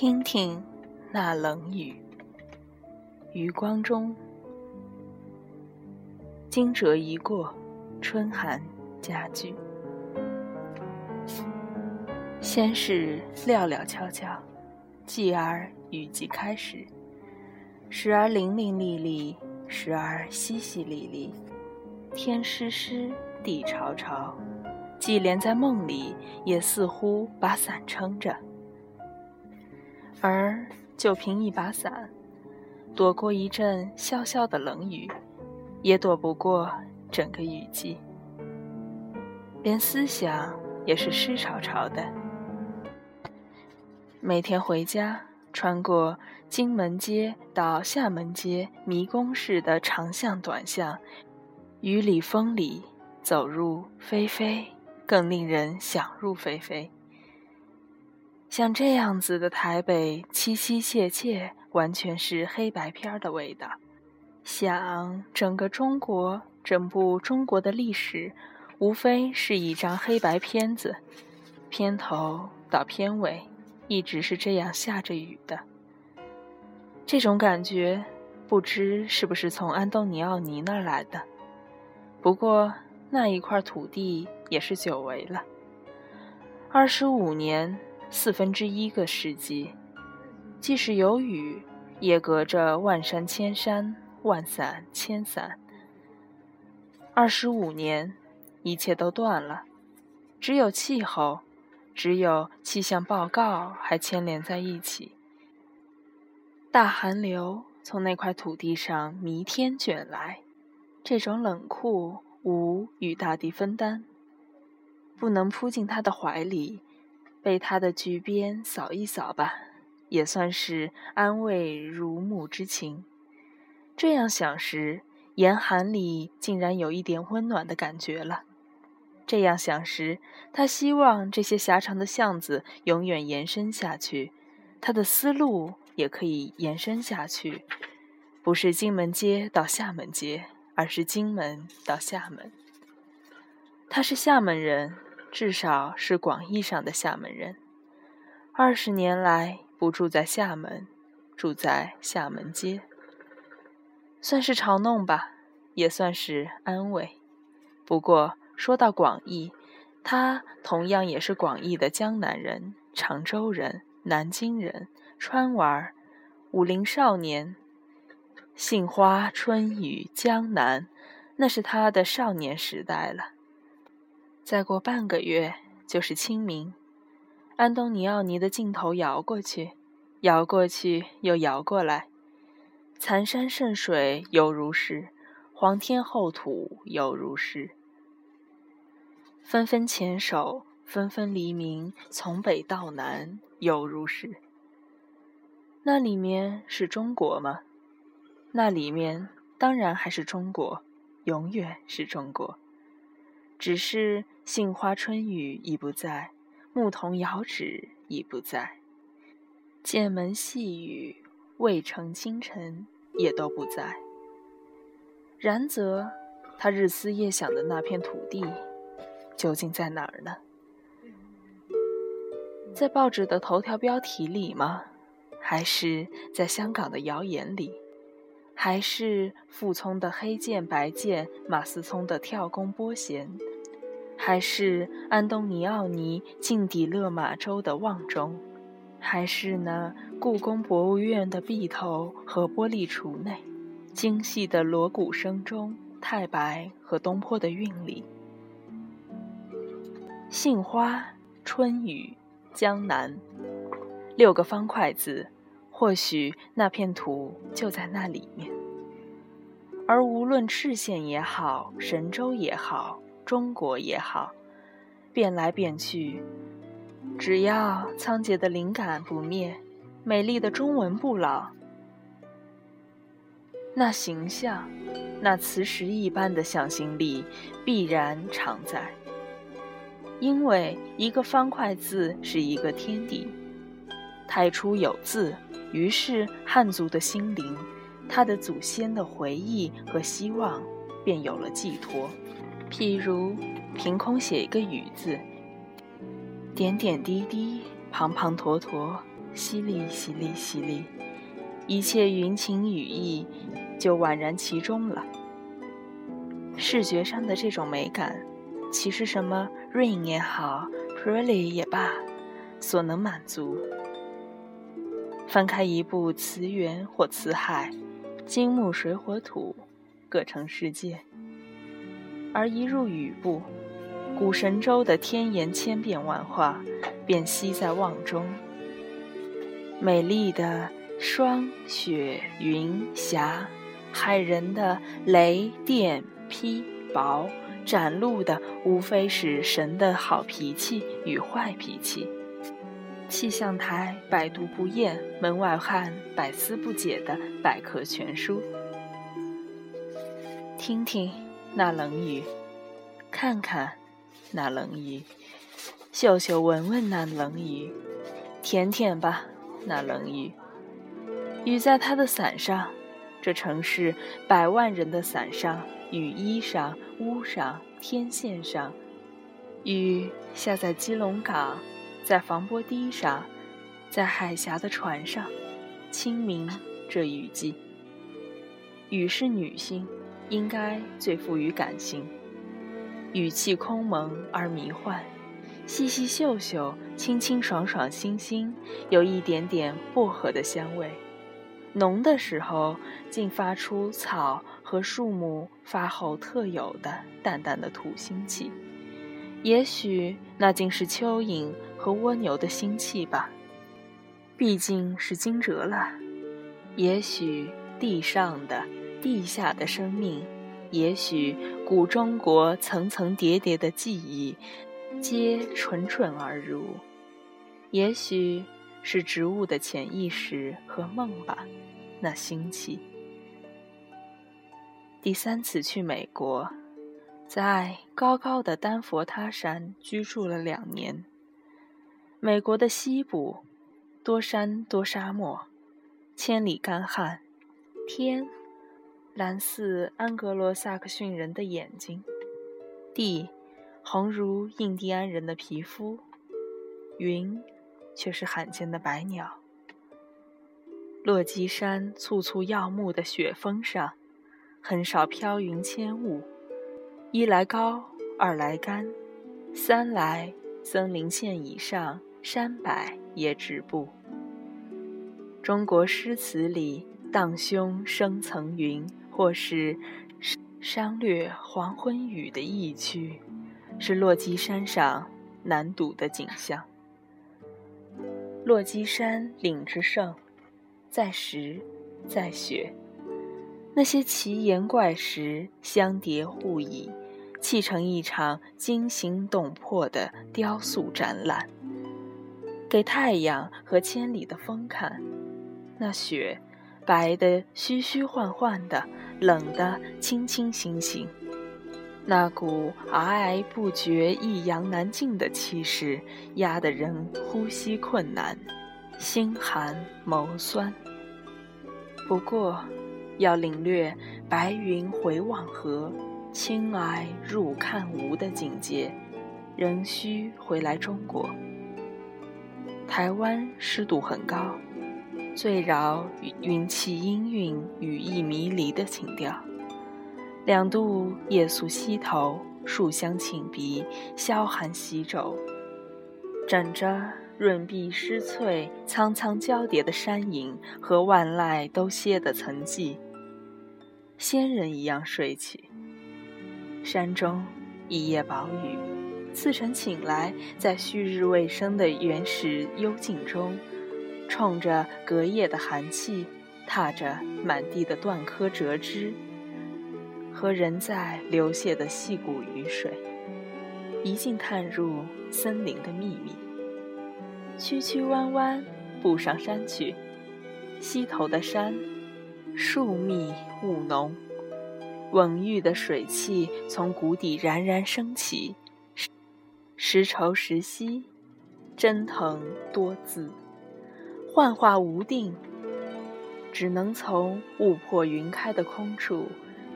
听听那冷雨，余光中，惊蛰一过，春寒加剧。先是寥寥悄悄，继而雨季开始，时而淋淋沥沥，时而淅淅沥沥，天湿湿，地潮潮，即连在梦里，也似乎把伞撑着。而就凭一把伞，躲过一阵潇潇的冷雨，也躲不过整个雨季。连思想也是湿潮潮的。每天回家，穿过金门街到厦门街迷宫式的长巷短巷，雨里风里，走入非非，更令人想入非非。像这样子的台北，凄凄切切，完全是黑白片的味道。想整个中国，整部中国的历史，无非是一张黑白片子，片头到片尾，一直是这样下着雨的。这种感觉，不知是不是从安东尼奥尼那儿来的。不过那一块土地也是久违了，二十五年。四分之一个世纪，即使有雨，也隔着万山千山，万伞千伞。二十五年，一切都断了，只有气候，只有气象报告还牵连在一起。大寒流从那块土地上弥天卷来，这种冷酷无与大地分担，不能扑进他的怀里。被他的菊边扫一扫吧，也算是安慰如沐之情。这样想时，严寒里竟然有一点温暖的感觉了。这样想时，他希望这些狭长的巷子永远延伸下去，他的思路也可以延伸下去，不是金门街到厦门街，而是金门到厦门。他是厦门人。至少是广义上的厦门人。二十年来不住在厦门，住在厦门街，算是嘲弄吧，也算是安慰。不过说到广义，他同样也是广义的江南人、常州人、南京人、川娃儿、武林少年。杏花春雨江南，那是他的少年时代了。再过半个月就是清明，安东尼奥尼的镜头摇过去，摇过去又摇过来，残山剩水犹如是，黄天厚土犹如是，纷纷牵手，纷纷黎明，从北到南犹如是。那里面是中国吗？那里面当然还是中国，永远是中国。只是杏花春雨已不在，牧童遥指已不在，剑门细雨、渭城清晨也都不在。然则，他日思夜想的那片土地，究竟在哪儿呢？在报纸的头条标题里吗？还是在香港的谣言里？还是傅聪的黑剑白剑，马思聪的跳弓拨弦？还是安东尼奥尼近底勒马州的望中，还是那故宫博物院的壁头和玻璃橱内，精细的锣鼓声中，太白和东坡的韵里，杏花春雨江南，六个方块字，或许那片土就在那里面。而无论赤县也好，神州也好。中国也好，变来变去，只要仓颉的灵感不灭，美丽的中文不老，那形象，那磁石一般的向心力必然常在。因为一个方块字是一个天地，太初有字，于是汉族的心灵，他的祖先的回忆和希望，便有了寄托。譬如，凭空写一个“雨”字，点点滴滴，滂滂沱沱，淅沥淅沥淅沥，一切云情雨意就宛然其中了。视觉上的这种美感，其实什么 rain 也好，pretty 也罢，所能满足。翻开一部词源或词海，金木水火土各成世界，而一入雨部。古神州的天言千变万化，便悉在望中。美丽的霜雪云霞，骇人的雷电劈雹，展露的无非是神的好脾气与坏脾气。气象台百读不厌，门外汉百思不解的百科全书。听听那冷雨，看看。那冷雨，嗅嗅闻闻那冷雨，舔舔吧那冷雨。雨在他的伞上，这城市百万人的伞上，雨衣上、屋上、天线上。雨下在基隆港，在防波堤上，在海峡的船上。清明这雨季，雨是女性，应该最富于感性。语气空蒙而迷幻，细细嗅嗅，清清爽爽，新新，有一点点薄荷的香味。浓的时候，竟发出草和树木发后特有的淡淡的土腥气。也许那竟是蚯蚓和蜗牛的腥气吧。毕竟是惊蛰了。也许地上的、地下的生命。也许古中国层层叠叠的记忆，皆蠢蠢而入；也许是植物的潜意识和梦吧，那兴起。第三次去美国，在高高的丹佛他山居住了两年。美国的西部，多山多沙漠，千里干旱，天。蓝似安格罗萨克逊人的眼睛，地红如印第安人的皮肤，云却是罕见的白鸟。落基山簇簇耀目的雪峰上，很少飘云千雾，一来高，二来干，三来森林线以上山柏也止步。中国诗词里荡胸生层云。或是商略黄昏雨的意趣，是落基山上难睹的景象。落基山岭之胜，在石，在雪。那些奇岩怪石相叠互倚，砌成一场惊心动魄的雕塑展览，给太阳和千里的风看。那雪，白的虚虚幻幻的。冷的清清醒醒，那股皑皑不绝、一扬难尽的气势，压得人呼吸困难，心寒眸酸。不过，要领略白云回望河，青霭入看无的境界，仍需回来中国。台湾湿度很高。最饶云气氤氲、雨意迷离的情调。两度夜宿溪头，树香沁鼻，萧寒洗肘，枕着润碧湿翠、苍苍交叠的山影和万籁都歇的层寂，仙人一样睡去。山中一夜薄雨，次晨醒来，在旭日未升的原始幽静中。冲着隔夜的寒气，踏着满地的断柯折枝和仍在流泻的细谷雨水，一径探入森林的秘密。曲曲弯弯，步上山去。溪头的山，树密雾浓，蓊郁的水汽从谷底冉冉升起，时稠时稀，蒸腾多姿。幻化无定，只能从雾破云开的空处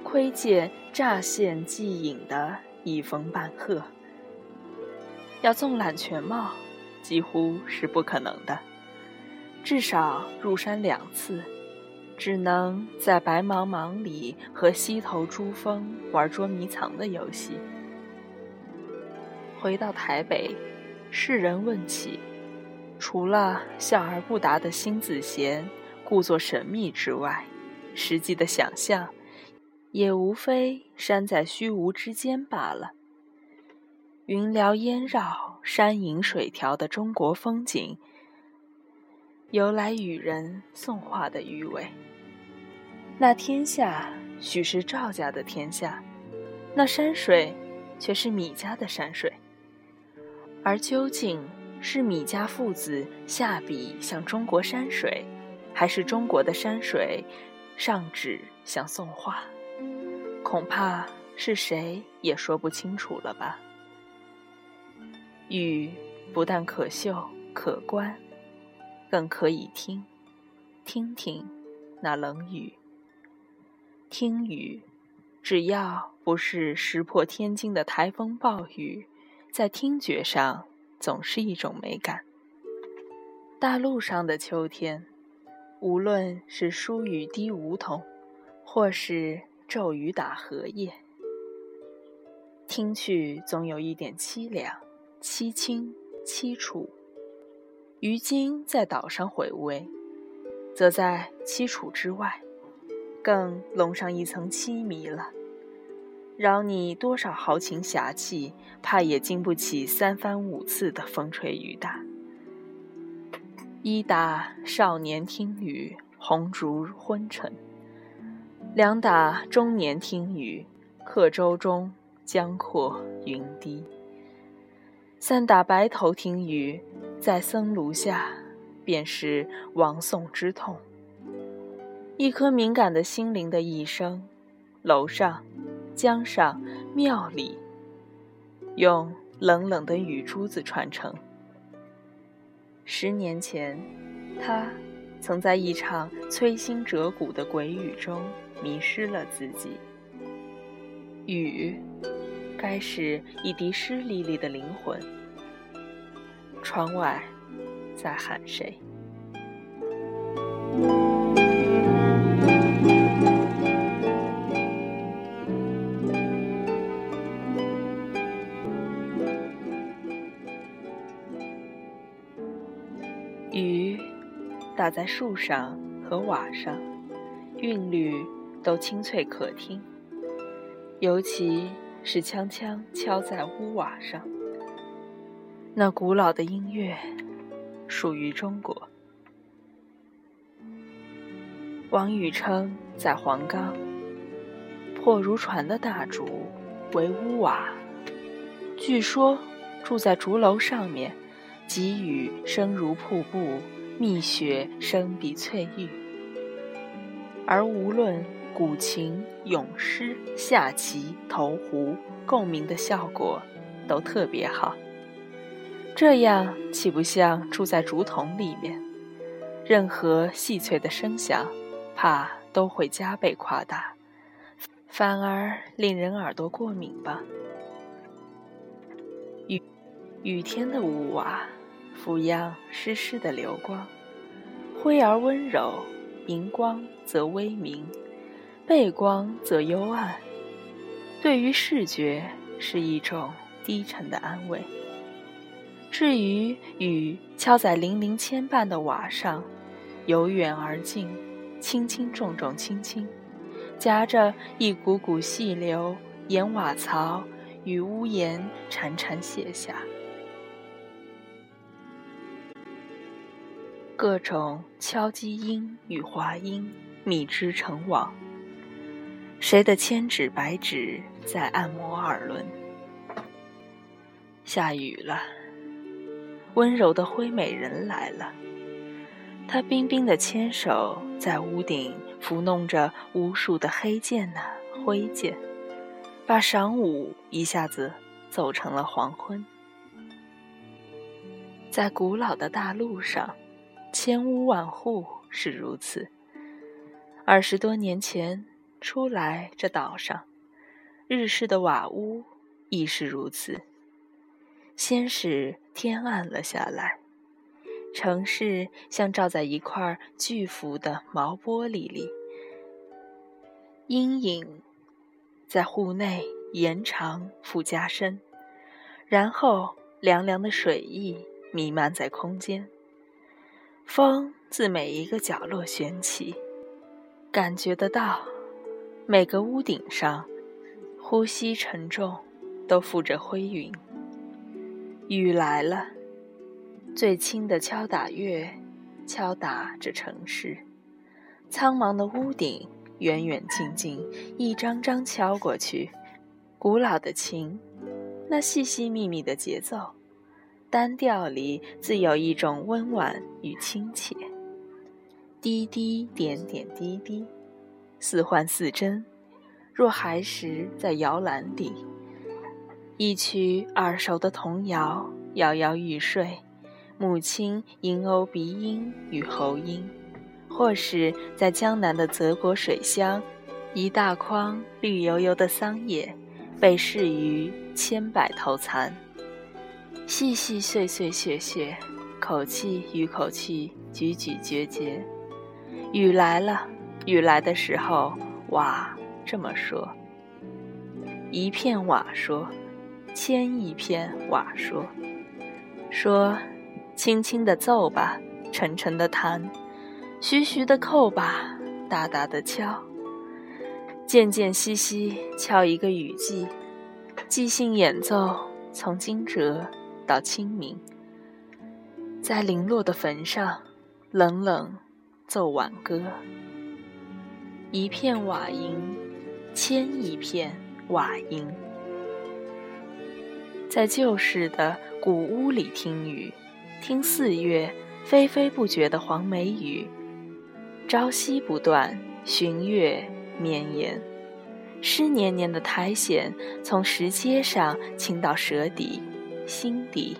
窥见乍现即隐的一峰半壑。要纵览全貌，几乎是不可能的。至少入山两次，只能在白茫茫里和溪头珠峰玩捉迷藏的游戏。回到台北，世人问起，除了笑而不答的辛子贤故作神秘之外，实际的想象，也无非山在虚无之间罢了。云缭烟绕、山影水调的中国风景，由来与人送画的余味。那天下许是赵家的天下，那山水却是米家的山水。而究竟是米家父子下笔向中国山水，还是中国的山水上纸向宋画？恐怕是谁也说不清楚了吧。雨不但可嗅可观，更可以听，听听那冷雨。听雨，只要不是石破天惊的台风暴雨，在听觉上总是一种美感。大陆上的秋天，无论是疏雨滴梧桐，或是骤雨打荷叶，听去总有一点凄凉。凄清凄楚，于今在岛上回味，则在凄楚之外，更笼上一层凄迷了。饶你多少豪情侠气，怕也经不起三番五次的风吹雨打。一打少年听雨，红烛昏沉；两打中年听雨，客舟中江阔云低。三打白头听雨，在僧庐下，便是亡宋之痛。一颗敏感的心灵的一生，楼上、江上、庙里，用冷冷的雨珠子传承。十年前，他曾在一场摧心折骨的鬼雨中迷失了自己。雨。该是一滴湿沥沥的灵魂。窗外，在喊谁？在树上和瓦上，韵律都清脆可听，尤其。是锵锵敲在屋瓦上，那古老的音乐属于中国。王禹称在黄冈，破如船的大竹为屋瓦，据说住在竹楼上面，急雨声如瀑布，蜜雪声比翠玉，而无论。古琴、咏诗、下棋、投壶，共鸣的效果都特别好。这样岂不像住在竹筒里面？任何细脆的声响，怕都会加倍夸大，反而令人耳朵过敏吧？雨雨天的屋瓦，俯仰湿湿的流光，灰而温柔，明光则微明。背光则幽暗，对于视觉是一种低沉的安慰。至于雨敲在零零牵绊的瓦上，由远而近，轻轻重重轻轻，夹着一股股细流沿瓦槽与屋檐潺潺泻下，各种敲击音与滑音密织成网。谁的千指百指在按摩耳轮？下雨了，温柔的灰美人来了。她冰冰的纤手在屋顶抚弄着无数的黑键呐灰键，把晌午一下子走成了黄昏。在古老的大陆上，千屋万户是如此。二十多年前。初来这岛上，日式的瓦屋亦是如此。先是天暗了下来，城市像罩在一块巨幅的毛玻璃里，阴影在户内延长附加深，然后凉凉的水意弥漫在空间。风自每一个角落旋起，感觉得到每个屋顶上呼吸沉重，都附着灰云。雨来了。最轻的敲打乐，敲打着城市。苍茫的屋顶，远远近近，一张张敲过去。古老的琴，那细细密密的节奏，单调里自有一种温婉与亲切。滴滴点点滴滴，似幻似真，若孩时在摇篮里，一曲耳熟的童谣，摇摇欲睡。母亲吟欧鼻音与喉音，或是在江南的泽国水乡，一大筐绿油油的桑叶，被饰于千百头蚕，细细碎碎屑屑，口气与口气咀咀嚼嚼。雨来了，雨来的时候，瓦这么说。一片瓦说，千一片瓦说，说。轻轻地奏吧，沉沉地弹，徐徐地扣吧，大大的敲，渐渐兮兮敲一个雨季，即兴演奏，从惊蛰到清明，在零落的坟上，冷冷奏挽歌，一片瓦音，千一片瓦音，在旧式的古屋里听雨。听四月霏霏不绝的黄梅雨，朝夕不断，旬月绵延。湿黏黏的苔藓从石阶上倾到舌底、心底。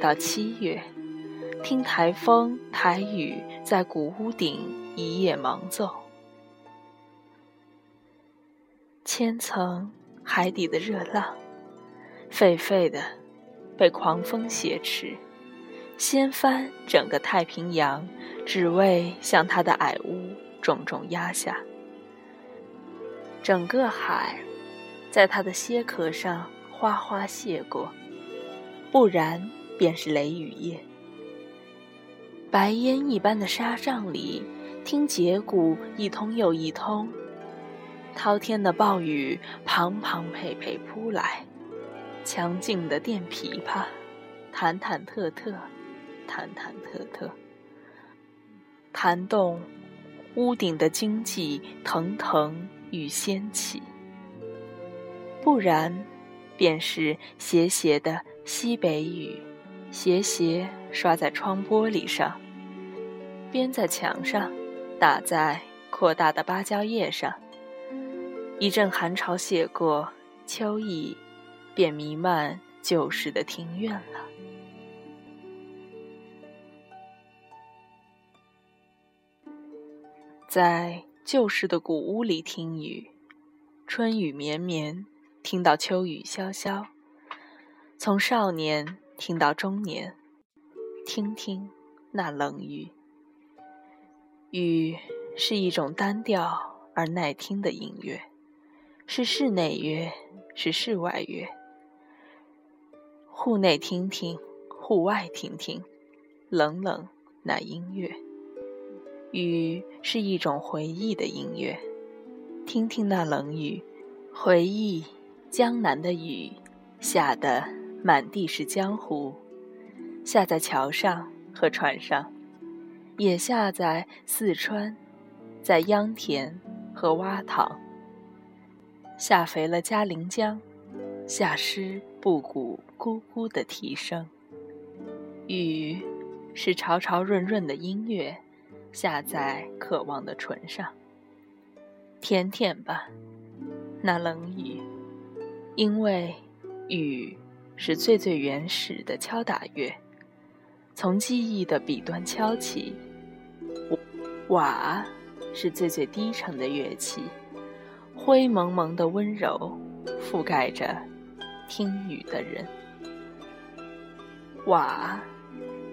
到七月，听台风台雨在古屋顶一夜忙奏。千层海底的热浪，沸沸的被狂风挟持。掀翻整个太平洋，只为向他的矮屋重重压下。整个海，在他的蝎壳上哗哗泻过，不然便是雷雨夜。白烟一般的沙帐里，听节鼓一通又一通，滔天的暴雨滂滂沛沛扑来，强劲的电琵琶，忐忐忑忑。忐忐忑忑，弹动屋顶的经济腾腾与掀起；不然，便是斜斜的西北雨，斜斜刷在窗玻璃上，边在墙上，打在扩大的芭蕉叶上。一阵寒潮泻过，秋意便弥漫旧时的庭院了。在旧时的古屋里听雨，春雨绵绵，听到秋雨潇潇。从少年听到中年，听听那冷雨。雨是一种单调而耐听的音乐，是室内乐，是室外乐。户内听听，户外听听，冷冷那音乐。雨是一种回忆的音乐，听听那冷雨，回忆江南的雨，下的满地是江湖，下在桥上和船上，也下在四川，在秧田和洼塘，下肥了嘉陵江，下湿布谷咕咕的啼声。雨是潮潮润润的音乐。下在渴望的唇上，舔舔吧，那冷雨，因为雨是最最原始的敲打乐，从记忆的笔端敲起。瓦是最最低沉的乐器，灰蒙蒙的温柔覆盖着听雨的人。瓦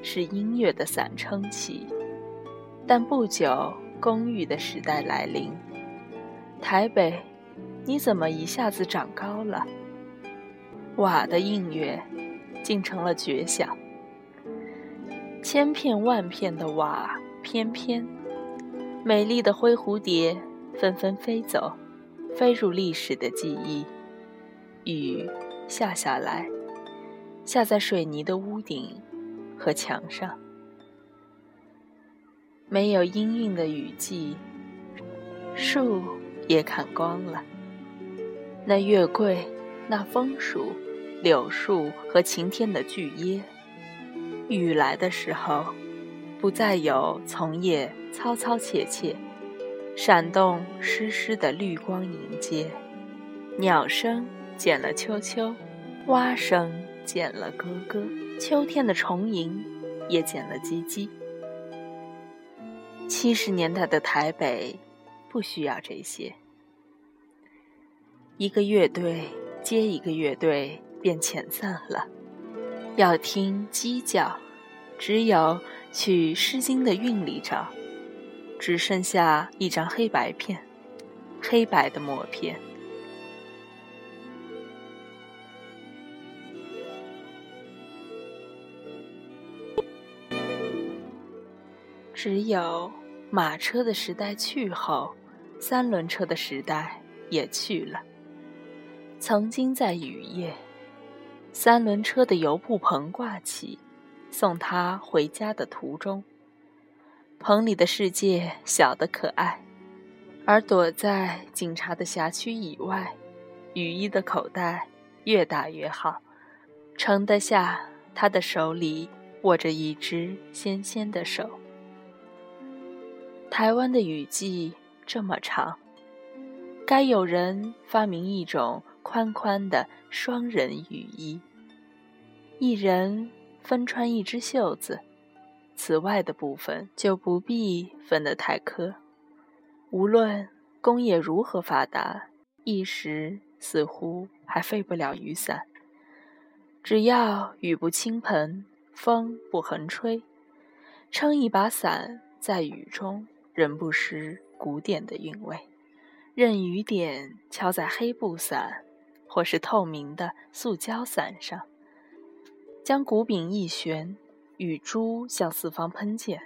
是音乐的伞撑起，但不久公寓的时代来临。台北，你怎么一下子长高了？瓦的映月竟成了绝响，千片万片的瓦翩翩，美丽的灰蝴蝶纷纷飞走，飞入历史的记忆。雨下下来，下在水泥的屋顶和墙上，没有阴韵的雨季，树也砍光了。那月桂，那枫树。柳树和晴天的巨椰，雨来的时候，不再有丛叶嘈嘈切切，闪动湿湿的绿光迎接；鸟声减了啾啾，蛙声减了咯咯，秋天的虫吟也减了唧唧。七十年代的台北，不需要这些，一个乐队接一个乐队。便遣散了。要听鸡叫，只有去《诗经》的韵里找。只剩下一张黑白片，黑白的默片。只有马车的时代去后，三轮车的时代也去了。曾经在雨夜。三轮车的油布棚挂起，送他回家的途中。棚里的世界小得可爱，而躲在警察的辖区以外，雨衣的口袋越大越好，盛得下他的手里握着一只纤纤的手。台湾的雨季这么长，该有人发明一种宽宽的双人雨衣。一人分穿一只袖子，此外的部分就不必分得太苛。无论工业如何发达，一时似乎还废不了雨伞。只要雨不倾盆，风不横吹，撑一把伞在雨中，仍不失古典的韵味。任雨点敲在黑布伞，或是透明的塑胶伞上。将骨柄一旋，雨珠向四方喷溅，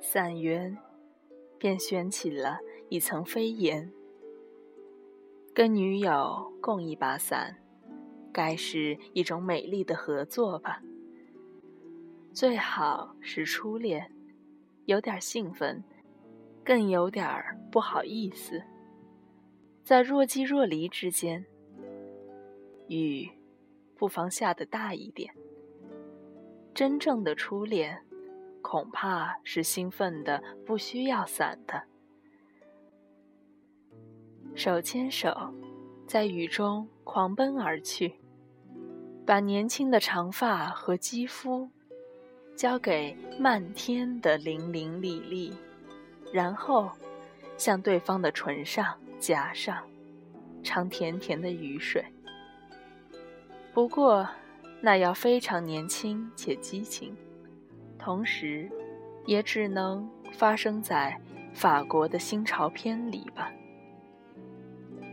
伞缘便旋起了一层飞檐。跟女友共一把伞，该是一种美丽的合作吧？最好是初恋，有点兴奋，更有点不好意思，在若即若离之间，雨。不妨下得大一点。真正的初恋，恐怕是兴奋的不需要伞的。手牵手，在雨中狂奔而去，把年轻的长发和肌肤交给漫天的淋淋沥沥，然后向对方的唇上夹上尝甜甜的雨水。不过，那要非常年轻且激情，同时，也只能发生在法国的新潮片里吧。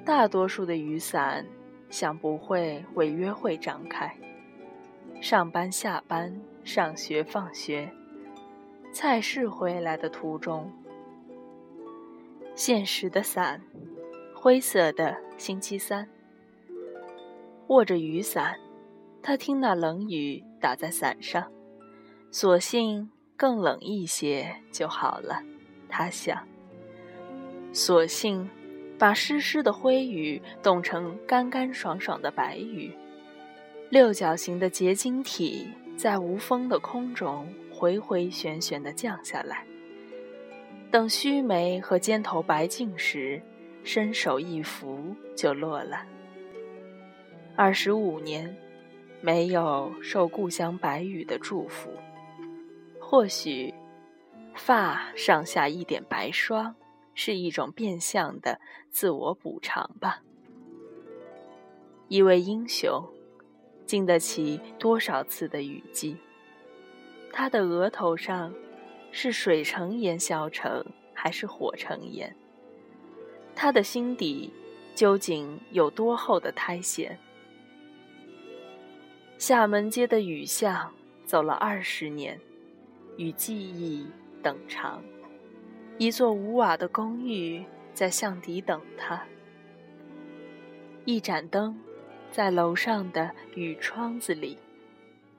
大多数的雨伞，想不会为约会张开。上班、下班、上学、放学、菜市回来的途中，现实的伞，灰色的星期三。握着雨伞，他听那冷雨打在伞上，索性更冷一些就好了。他想，索性把湿湿的灰雨冻成干干爽爽的白雨，六角形的结晶体在无风的空中回回旋旋地降下来。等须眉和肩头白净时，伸手一拂就落了。二十五年，没有受故乡白雨的祝福，或许发上下一点白霜是一种变相的自我补偿吧。一位英雄，经得起多少次的雨季，他的额头上是水成烟消成，还是火成烟？他的心底究竟有多厚的苔藓？厦门街的雨巷走了二十年，与记忆等长。一座无瓦的公寓在巷底等他，一盏灯在楼上的雨窗子里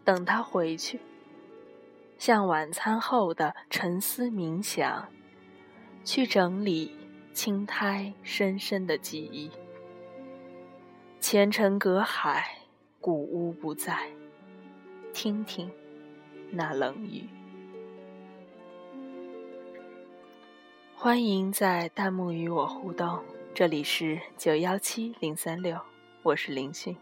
等他回去。像晚餐后的沉思冥想，去整理青苔深深的记忆。前尘隔海，古屋不在，听听那冷雨。欢迎在弹幕与我互动，这里是九幺七零三六，我是林讯。